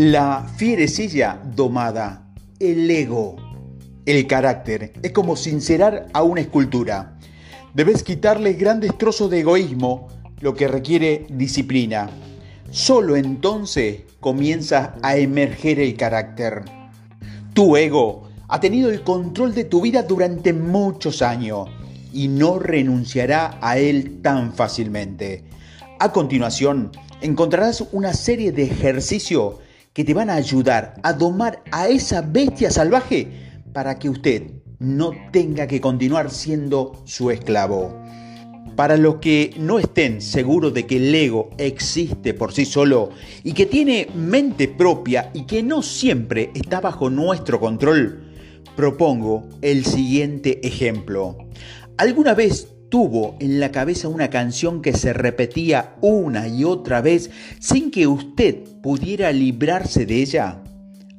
La fierecilla domada, el ego, el carácter, es como sincerar a una escultura. Debes quitarle grandes trozos de egoísmo, lo que requiere disciplina. Solo entonces comienza a emerger el carácter. Tu ego ha tenido el control de tu vida durante muchos años y no renunciará a él tan fácilmente. A continuación, encontrarás una serie de ejercicios que te van a ayudar a domar a esa bestia salvaje para que usted no tenga que continuar siendo su esclavo. Para los que no estén seguros de que el ego existe por sí solo y que tiene mente propia y que no siempre está bajo nuestro control, propongo el siguiente ejemplo. ¿Alguna vez tuvo en la cabeza una canción que se repetía una y otra vez sin que usted pudiera librarse de ella?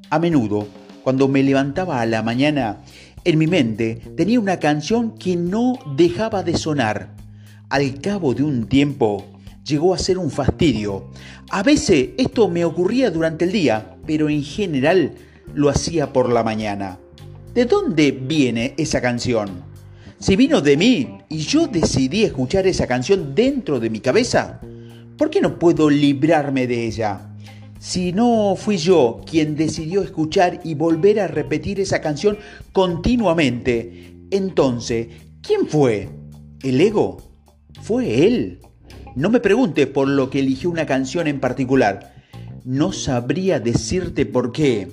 A menudo, cuando me levantaba a la mañana, en mi mente tenía una canción que no dejaba de sonar. Al cabo de un tiempo, llegó a ser un fastidio. A veces esto me ocurría durante el día, pero en general lo hacía por la mañana. ¿De dónde viene esa canción? Si vino de mí y yo decidí escuchar esa canción dentro de mi cabeza, ¿por qué no puedo librarme de ella? Si no fui yo quien decidió escuchar y volver a repetir esa canción continuamente, entonces, ¿quién fue? ¿El ego? ¿Fue él? No me pregunte por lo que eligió una canción en particular. No sabría decirte por qué.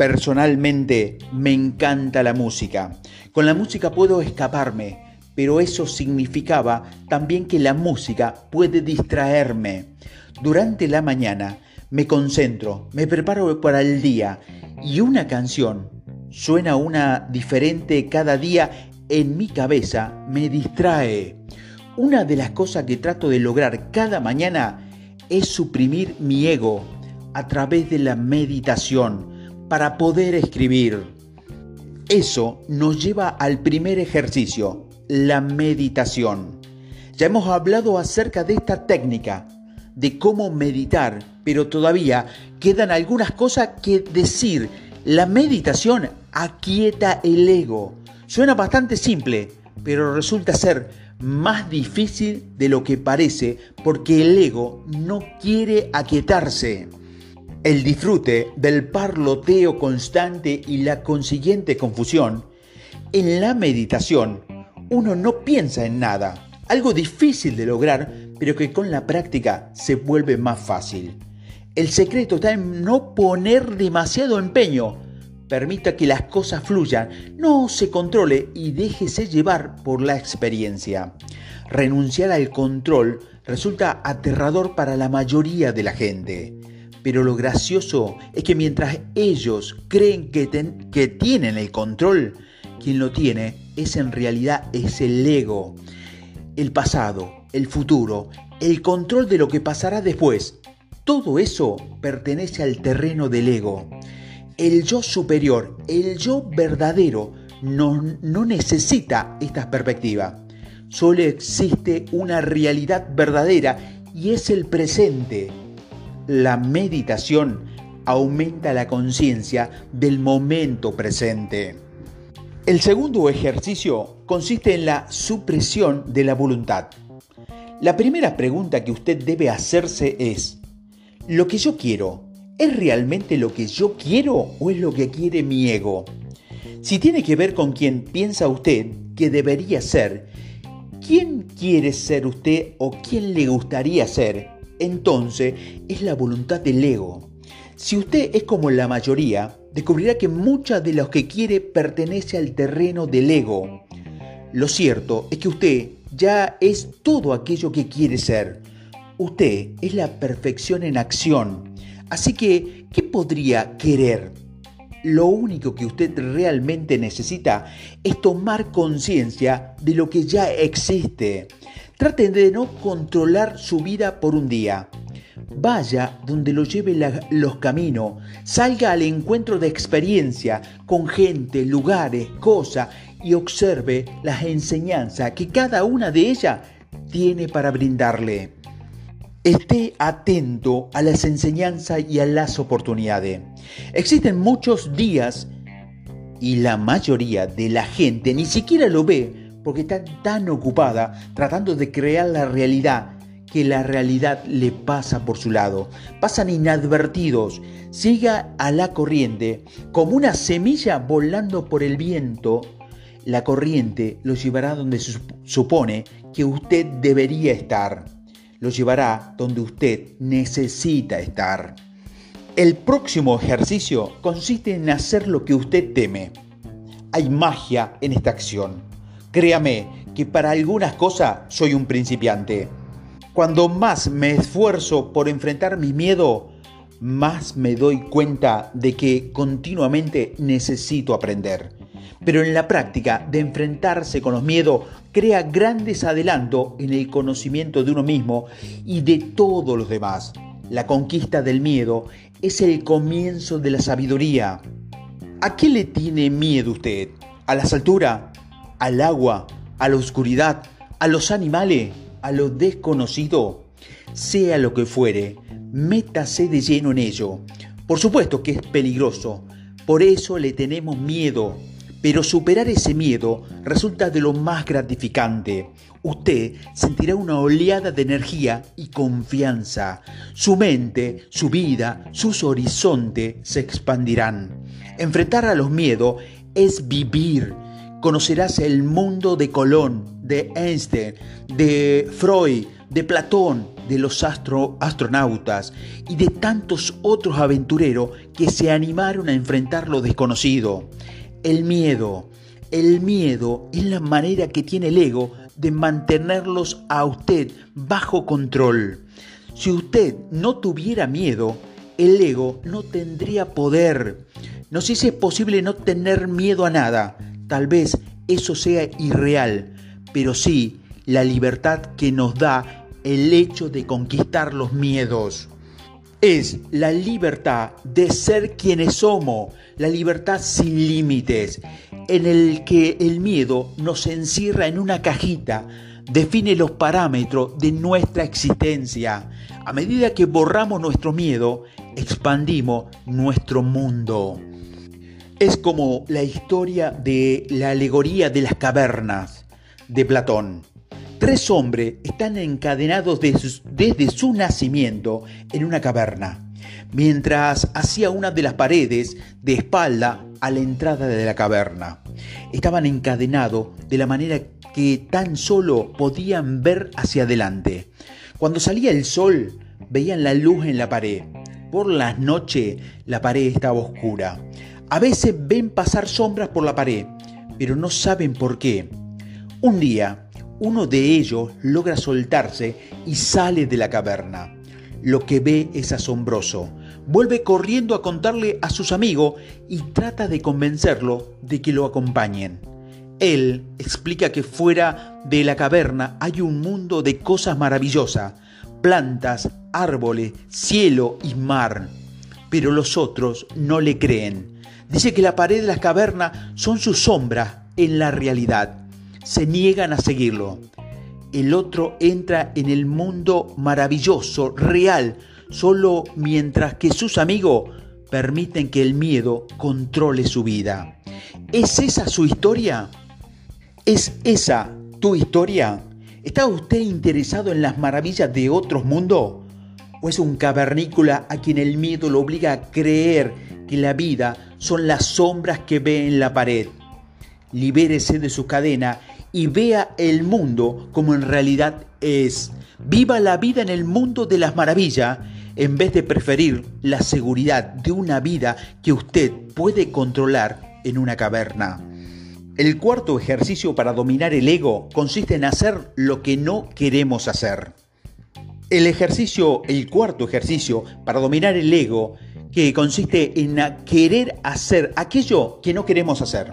Personalmente me encanta la música. Con la música puedo escaparme, pero eso significaba también que la música puede distraerme. Durante la mañana me concentro, me preparo para el día y una canción suena una diferente cada día en mi cabeza me distrae. Una de las cosas que trato de lograr cada mañana es suprimir mi ego a través de la meditación para poder escribir. Eso nos lleva al primer ejercicio, la meditación. Ya hemos hablado acerca de esta técnica, de cómo meditar, pero todavía quedan algunas cosas que decir. La meditación aquieta el ego. Suena bastante simple, pero resulta ser más difícil de lo que parece porque el ego no quiere aquietarse. El disfrute del parloteo constante y la consiguiente confusión. En la meditación, uno no piensa en nada, algo difícil de lograr, pero que con la práctica se vuelve más fácil. El secreto está en no poner demasiado empeño. Permita que las cosas fluyan, no se controle y déjese llevar por la experiencia. Renunciar al control resulta aterrador para la mayoría de la gente. Pero lo gracioso es que mientras ellos creen que, tienen el control, quien lo tiene es en realidad es el ego, el pasado, el futuro, el control de lo que pasará después. Todo eso pertenece al terreno del ego. El yo superior, el yo verdadero, no, no necesita esta perspectiva. Solo existe una realidad verdadera y es el presente. La meditación aumenta la conciencia del momento presente. El segundo ejercicio consiste en la supresión de la voluntad. La primera pregunta que usted debe hacerse es, ¿lo que yo quiero es realmente lo que yo quiero o es lo que quiere mi ego? Si tiene que ver con quién piensa usted que debería ser, quién quiere ser usted o quién le gustaría ser, entonces es la voluntad del ego. Si usted es como la mayoría, descubrirá que mucha de lo que quiere pertenece al terreno del ego. Lo cierto es que usted ya es todo aquello que quiere ser. Usted es la perfección en acción. Así que, ¿qué podría querer? Lo único que usted realmente necesita es tomar conciencia de lo que ya existe. Trate de no controlar su vida por un día. Vaya donde lo lleve los caminos, salga al encuentro de experiencia con gente, lugares, cosas y observe las enseñanzas que cada una de ellas tiene para brindarle. Esté atento a las enseñanzas y a las oportunidades. Existen muchos días y la mayoría de la gente ni siquiera lo ve porque está tan ocupada tratando de crear la realidad que la realidad le pasa por su lado. Pasan inadvertidos. Siga a la corriente como una semilla volando por el viento. La corriente lo llevará donde se supone que usted debería estar lo llevará donde usted necesita estar. El próximo ejercicio consiste en hacer lo que usted teme. Hay magia en esta acción. Créame que para algunas cosas soy un principiante. Cuando más me esfuerzo por enfrentar mi miedo, más me doy cuenta de que continuamente necesito aprender. Pero en la práctica de enfrentarse con los miedos crea grandes adelantos en el conocimiento de uno mismo y de todos los demás. La conquista del miedo es el comienzo de la sabiduría. ¿A qué le tiene miedo usted? ¿A las alturas? ¿Al agua? ¿A la oscuridad? ¿A los animales? ¿A lo desconocido? Sea lo que fuere, métase de lleno en ello. Por supuesto que es peligroso, por eso le tenemos miedo. Pero superar ese miedo resulta de lo más gratificante. Usted sentirá una oleada de energía y confianza. Su mente, su vida, sus horizontes se expandirán. Enfrentar a los miedos es vivir. Conocerás el mundo de Colón, de Einstein, de Freud, de Platón, de los astronautas y de tantos otros aventureros que se animaron a enfrentar lo desconocido. El miedo. El miedo es la manera que tiene el ego de mantenerlos a usted bajo control. Si usted no tuviera miedo, el ego no tendría poder. No sé si es posible no tener miedo a nada. Tal vez eso sea irreal, pero sí la libertad que nos da el hecho de conquistar los miedos es la libertad de ser quienes somos, la libertad sin límites, en el que el miedo nos encierra en una cajita, define los parámetros de nuestra existencia. A medida que borramos nuestro miedo, expandimos nuestro mundo. Es como la historia de la alegoría de las cavernas de Platón. Tres hombres están encadenados desde su nacimiento en una caverna, mientras hacía una de las paredes de espalda a la entrada de la caverna. Estaban encadenados de la manera que tan solo podían ver hacia adelante. Cuando salía el sol, veían la luz en la pared. Por las noches, la pared estaba oscura. A veces ven pasar sombras por la pared, pero no saben por qué. Un día, uno de ellos logra soltarse y sale de la caverna. Lo que ve es asombroso. Vuelve corriendo a contarle a sus amigos y trata de convencerlo de que lo acompañen. Él explica que fuera de la caverna hay un mundo de cosas maravillosas, plantas, árboles, cielo y mar. Pero los otros no le creen. Dice que la pared de las cavernas son sus sombras en la realidad se niegan a seguirlo. El otro entra en el mundo maravilloso, real, solo mientras que sus amigos permiten que el miedo controle su vida. ¿Es esa su historia? ¿Es esa tu historia? ¿Está usted interesado en las maravillas de otros mundos? ¿O es un cavernícola a quien el miedo lo obliga a creer que la vida son las sombras que ve en la pared? Libérese de su cadena y vea el mundo como en realidad es. Viva la vida en el mundo de las maravillas en vez de preferir la seguridad de una vida que usted puede controlar en una caverna. El cuarto ejercicio para dominar el ego consiste en hacer lo que no queremos hacer. El ejercicio, el cuarto ejercicio para dominar el ego, que consiste en querer hacer aquello que no queremos hacer.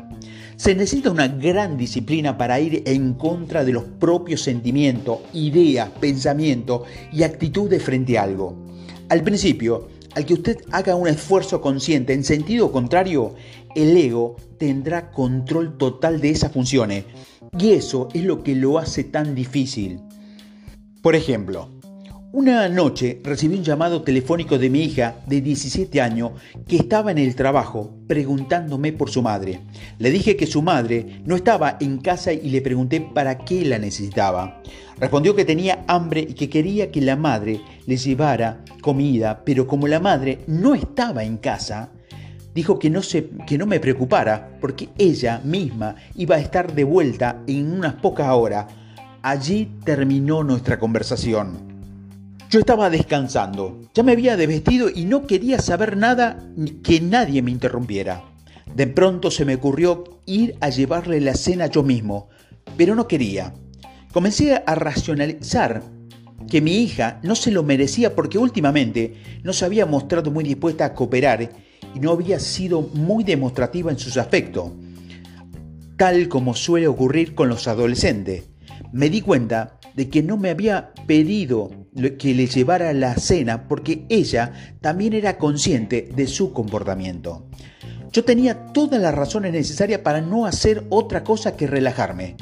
Se necesita una gran disciplina para ir en contra de los propios sentimientos, ideas, pensamientos y actitudes frente a algo. Al principio, al que usted haga un esfuerzo consciente en sentido contrario, el ego tendrá control total de esas funciones. Y eso es lo que lo hace tan difícil. Por ejemplo, Una noche recibí un llamado telefónico de mi hija de 17 años que estaba en el trabajo preguntándome por su madre. Le dije que su madre no estaba en casa y le pregunté para qué la necesitaba. Respondió que tenía hambre y que quería que la madre le llevara comida, pero como la madre no estaba en casa, dijo que no, se, que no me preocupara porque ella misma iba a estar de vuelta en unas pocas horas. Allí terminó nuestra conversación. Yo estaba descansando, ya me había desvestido y no quería saber nada que nadie me interrumpiera. De pronto se me ocurrió ir a llevarle la cena yo mismo, pero no quería. Comencé a racionalizar que mi hija no se lo merecía porque últimamente no se había mostrado muy dispuesta a cooperar y no había sido muy demostrativa en sus aspectos, tal como suele ocurrir con los adolescentes. Me di cuenta de que no me había pedido que le llevara la cena porque ella también era consciente de su comportamiento. Yo tenía todas las razones necesarias para no hacer otra cosa que relajarme,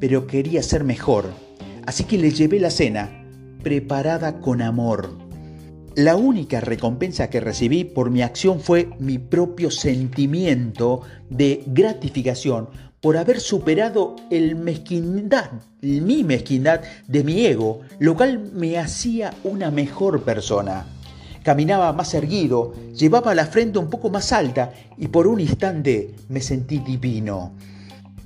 pero quería ser mejor, así que le llevé la cena preparada con amor. La única recompensa que recibí por mi acción fue mi propio sentimiento de gratificación por haber superado el mezquindad, mi mezquindad de mi ego, lo cual me hacía una mejor persona. Caminaba más erguido, llevaba la frente un poco más alta y por un instante me sentí divino.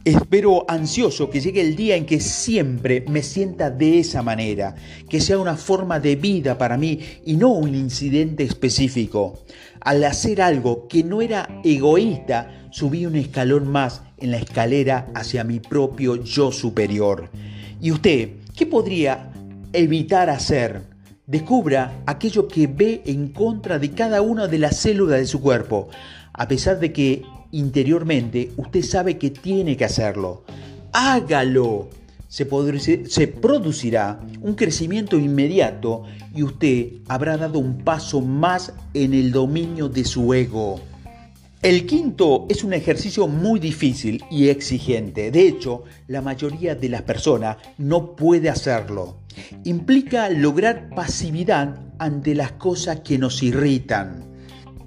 Espero ansioso que llegue el día en que siempre me sienta de esa manera, que sea una forma de vida para mí y no un incidente específico. Al hacer algo que no era egoísta, subí un escalón más en la escalera hacia mi propio yo superior. ¿Y usted qué podría evitar hacer? Descubra aquello que ve en contra de cada una de las células de su cuerpo, a pesar de que interiormente usted sabe que tiene que hacerlo. Hágalo. Se, producirá un crecimiento inmediato y usted habrá dado un paso más en el dominio de su ego. El quinto es un ejercicio muy difícil y exigente. De hecho, la mayoría de las personas no puede hacerlo. Implica lograr pasividad ante las cosas que nos irritan.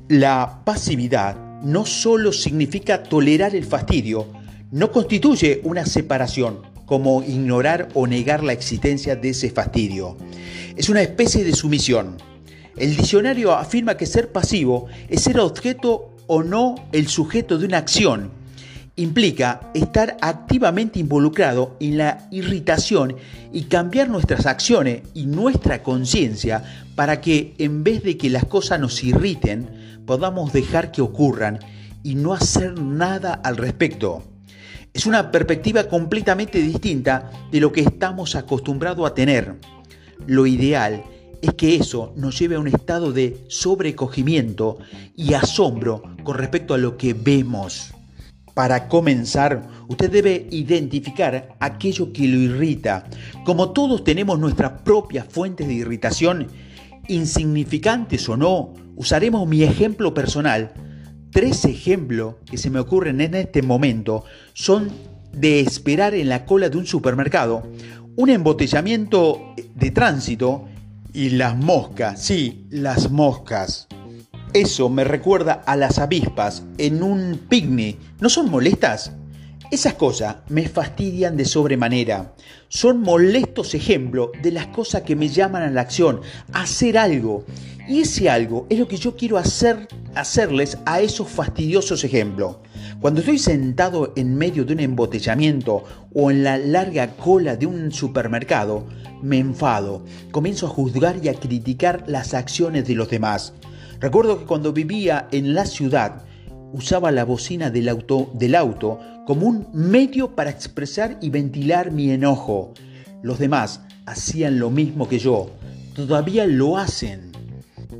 La pasividad no solo significa tolerar el fastidio, no constituye una separación, como ignorar o negar la existencia de ese fastidio. Es una especie de sumisión. El diccionario afirma que ser pasivo es ser objeto o no el sujeto de una acción. Implica estar activamente involucrado en la irritación y cambiar nuestras acciones y nuestra conciencia para que en vez de que las cosas nos irriten, podamos dejar que ocurran y no hacer nada al respecto. Es una perspectiva completamente distinta de lo que estamos acostumbrados a tener. Lo ideal es que eso nos lleve a un estado de sobrecogimiento y asombro con respecto a lo que vemos. Para comenzar, usted debe identificar aquello que lo irrita. Como todos tenemos nuestras propias fuentes de irritación, insignificantes o no, usaremos mi ejemplo personal. Tres ejemplos que se me ocurren en este momento son de esperar en la cola de un supermercado, un embotellamiento de tránsito y las moscas, sí, las moscas. Eso me recuerda a las avispas en un picnic. ¿No son molestas? Esas cosas me fastidian de sobremanera. Son molestos ejemplos de las cosas que me llaman a la acción, a hacer algo. Y ese algo es lo que yo quiero hacer, hacerles a esos fastidiosos ejemplos. Cuando estoy sentado en medio de un embotellamiento o en la larga cola de un supermercado, me enfado, comienzo a juzgar y a criticar las acciones de los demás. Recuerdo que cuando vivía en la ciudad, usaba la bocina del auto, del auto como un medio para expresar y ventilar mi enojo. Los demás hacían lo mismo que yo. Todavía lo hacen.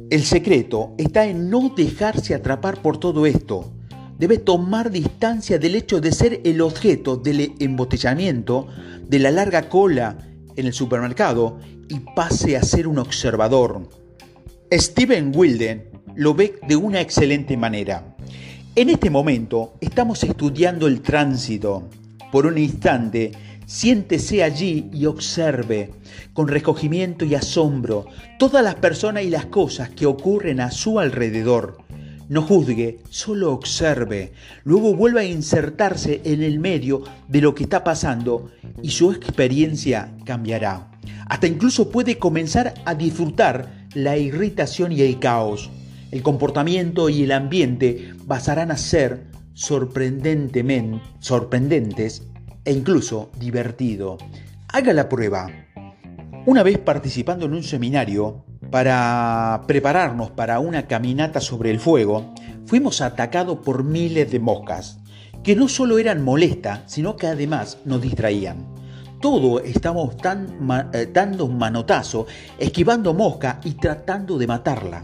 El secreto está en no dejarse atrapar por todo esto. Debe tomar distancia del hecho de ser el objeto del embotellamiento, de la larga cola en el supermercado y pase a ser un observador. Steven Wilden lo ve de una excelente manera. En este momento estamos estudiando el tránsito. Por un instante Siéntese allí y observe con recogimiento y asombro todas las personas y las cosas que ocurren a su alrededor. No juzgue, solo observe. Luego vuelva a insertarse en el medio de lo que está pasando y su experiencia cambiará. Hasta incluso puede comenzar a disfrutar la irritación y el caos. El comportamiento y el ambiente pasarán a ser sorprendentemente sorprendentes e incluso divertido. Haga la prueba. Una vez participando en un seminario para prepararnos para una caminata sobre el fuego, fuimos atacados por miles de moscas, que no solo eran molestas, sino que además nos distraían. Todo estábamos tan, eh, dando un manotazo, esquivando mosca y tratando de matarla.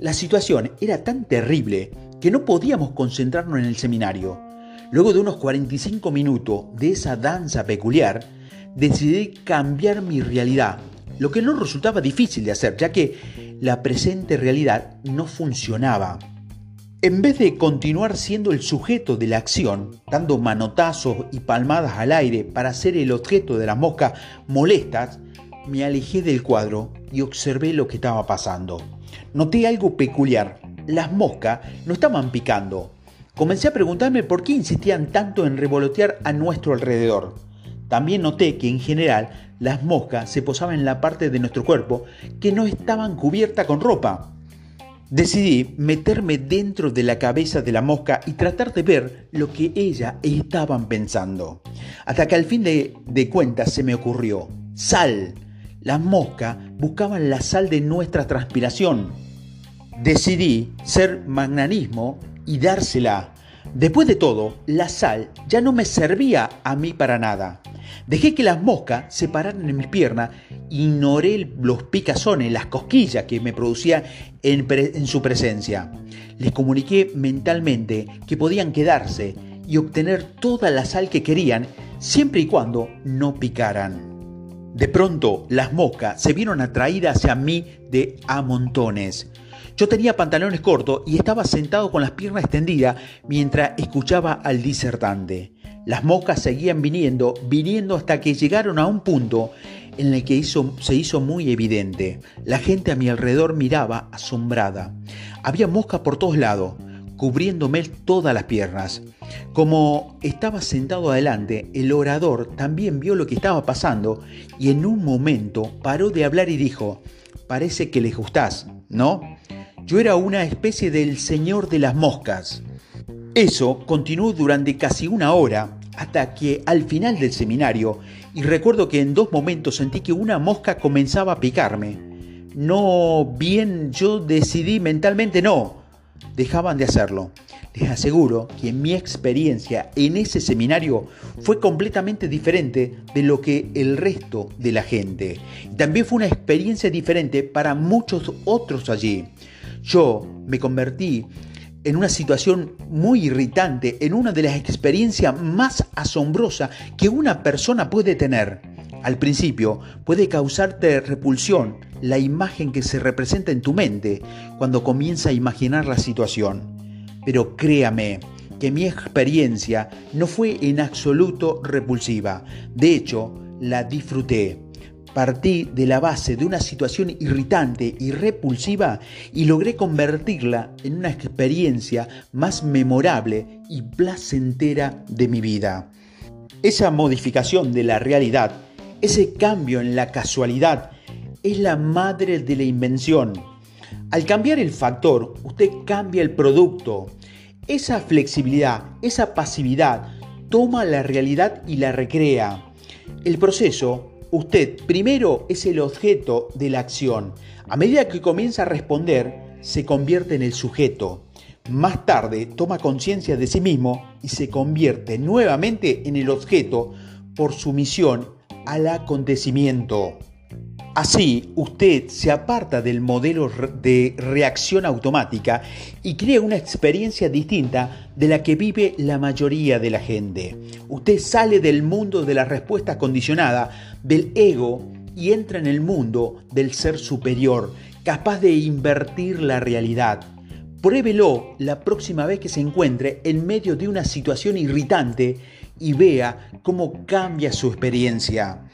La situación era tan terrible que no podíamos concentrarnos en el seminario. Luego de unos 45 minutos de esa danza peculiar, decidí cambiar mi realidad, lo que no resultaba difícil de hacer, ya que la presente realidad no funcionaba. En vez de continuar siendo el sujeto de la acción, dando manotazos y palmadas al aire para ser el objeto de las moscas molestas, me alejé del cuadro y observé lo que estaba pasando. Noté algo peculiar. Las moscas no estaban picando. Comencé a preguntarme por qué insistían tanto en revolotear a nuestro alrededor. También noté que en general las moscas se posaban en la parte de nuestro cuerpo que no estaban cubierta con ropa. Decidí meterme dentro de la cabeza de la mosca y tratar de ver lo que ellas estaban pensando. Hasta que al fin de cuentas se me ocurrió, sal. Las moscas buscaban la sal de nuestra transpiración. Decidí ser magnanismo y dársela. Después de todo, la sal ya no me servía a mí para nada. Dejé que las moscas se pararan en mis piernas, ignoré los picazones, las cosquillas que me producía en, en su presencia. Les comuniqué mentalmente que podían quedarse y obtener toda la sal que querían, siempre y cuando no picaran. De pronto, las moscas se vieron atraídas hacia mí de a montones. Yo tenía pantalones cortos y estaba sentado con las piernas extendidas mientras escuchaba al disertante. Las moscas seguían viniendo, viniendo hasta que llegaron a un punto en el que se hizo muy evidente. La gente a mi alrededor miraba asombrada. Había moscas por todos lados, cubriéndome todas las piernas. Como estaba sentado adelante, el orador también vio lo que estaba pasando y en un momento paró de hablar y dijo, parece que les gustás, ¿no? Yo era una especie del señor de las moscas. Eso continuó durante casi una hora hasta que al final del seminario, y recuerdo que en dos momentos sentí que una mosca comenzaba a picarme. No bien yo decidí mentalmente no, dejaban de hacerlo. Les aseguro que mi experiencia en ese seminario fue completamente diferente de lo que el resto de la gente. También fue una experiencia diferente para muchos otros allí. Yo me convertí en una situación muy irritante, en una de las experiencias más asombrosas que una persona puede tener. Al principio puede causarte repulsión la imagen que se representa en tu mente cuando comienza a imaginar la situación. Pero créame que mi experiencia no fue en absoluto repulsiva. De hecho, la disfruté. Partí de la base de una situación irritante y repulsiva y logré convertirla en una experiencia más memorable y placentera de mi vida. Esa modificación de la realidad, ese cambio en la casualidad, es la madre de la invención. Al cambiar el factor, usted cambia el producto. Esa flexibilidad, esa pasividad, toma la realidad y la recrea. El proceso Usted primero es el objeto de la acción. A medida que comienza a responder, se convierte en el sujeto. Más tarde toma conciencia de sí mismo y se convierte nuevamente en el objeto por su misión al acontecimiento. Así, usted se aparta del modelo de reacción automática y crea una experiencia distinta de la que vive la mayoría de la gente. Usted sale del mundo de la respuesta condicionada, del ego, y entra en el mundo del ser superior, capaz de invertir la realidad. Pruébelo la próxima vez que se encuentre en medio de una situación irritante y vea cómo cambia su experiencia.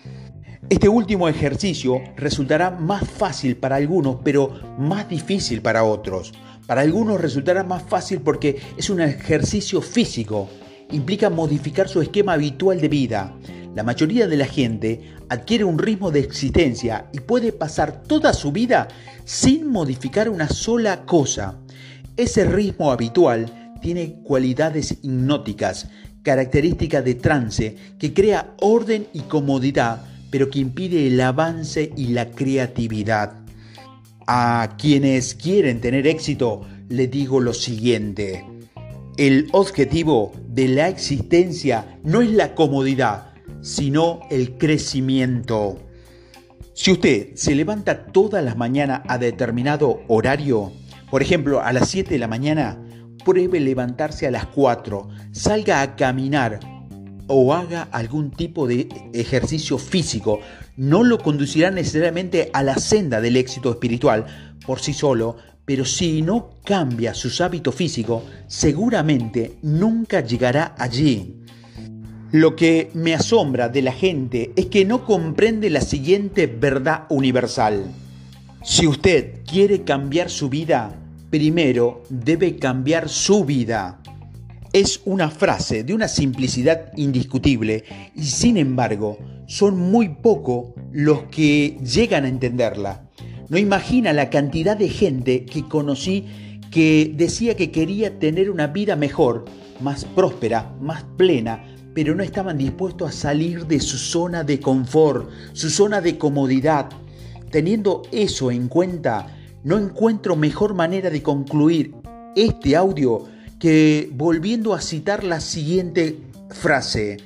Este último ejercicio resultará más fácil para algunos, pero más difícil para otros. Para algunos resultará más fácil porque es un ejercicio físico. Implica modificar su esquema habitual de vida. La mayoría de la gente adquiere un ritmo de existencia y puede pasar toda su vida sin modificar una sola cosa. Ese ritmo habitual tiene cualidades hipnóticas, características de trance, que crea orden y comodidad, pero que impide el avance y la creatividad. A quienes quieren tener éxito, les digo lo siguiente. El objetivo de la existencia no es la comodidad, sino el crecimiento. Si usted se levanta todas las mañanas a determinado horario, por ejemplo a las 7 de la mañana, pruebe levantarse a las 4, salga a caminar o haga algún tipo de ejercicio físico. No lo conducirá necesariamente a la senda del éxito espiritual por sí solo, pero si no cambia sus hábitos físicos, seguramente nunca llegará allí. Lo que me asombra de la gente es que no comprende la siguiente verdad universal. Si usted quiere cambiar su vida, primero debe cambiar su vida. Es una frase de una simplicidad indiscutible y sin embargo son muy pocos los que llegan a entenderla. No imagina la cantidad de gente que conocí que decía que quería tener una vida mejor, más próspera, más plena, pero no estaban dispuestos a salir de su zona de confort, su zona de comodidad. Teniendo eso en cuenta, no encuentro mejor manera de concluir este audio que volviendo a citar la siguiente frase.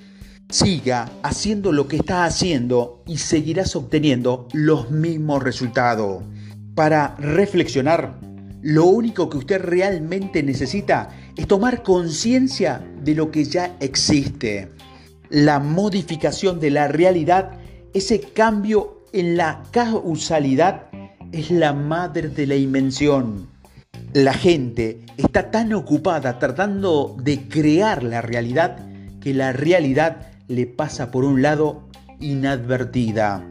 Siga haciendo lo que está haciendo y seguirás obteniendo los mismos resultados. Para reflexionar, lo único que usted realmente necesita es tomar conciencia de lo que ya existe. La modificación de la realidad, ese cambio en la causalidad, es la madre de la invención. La gente está tan ocupada tratando de crear la realidad que la realidad le pasa por un lado inadvertida.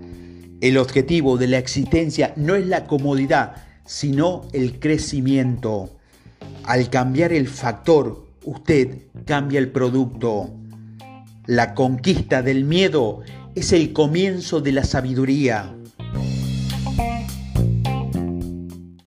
El objetivo de la existencia no es la comodidad, sino el crecimiento. Al cambiar el factor, usted cambia el producto. La conquista del miedo es el comienzo de la sabiduría.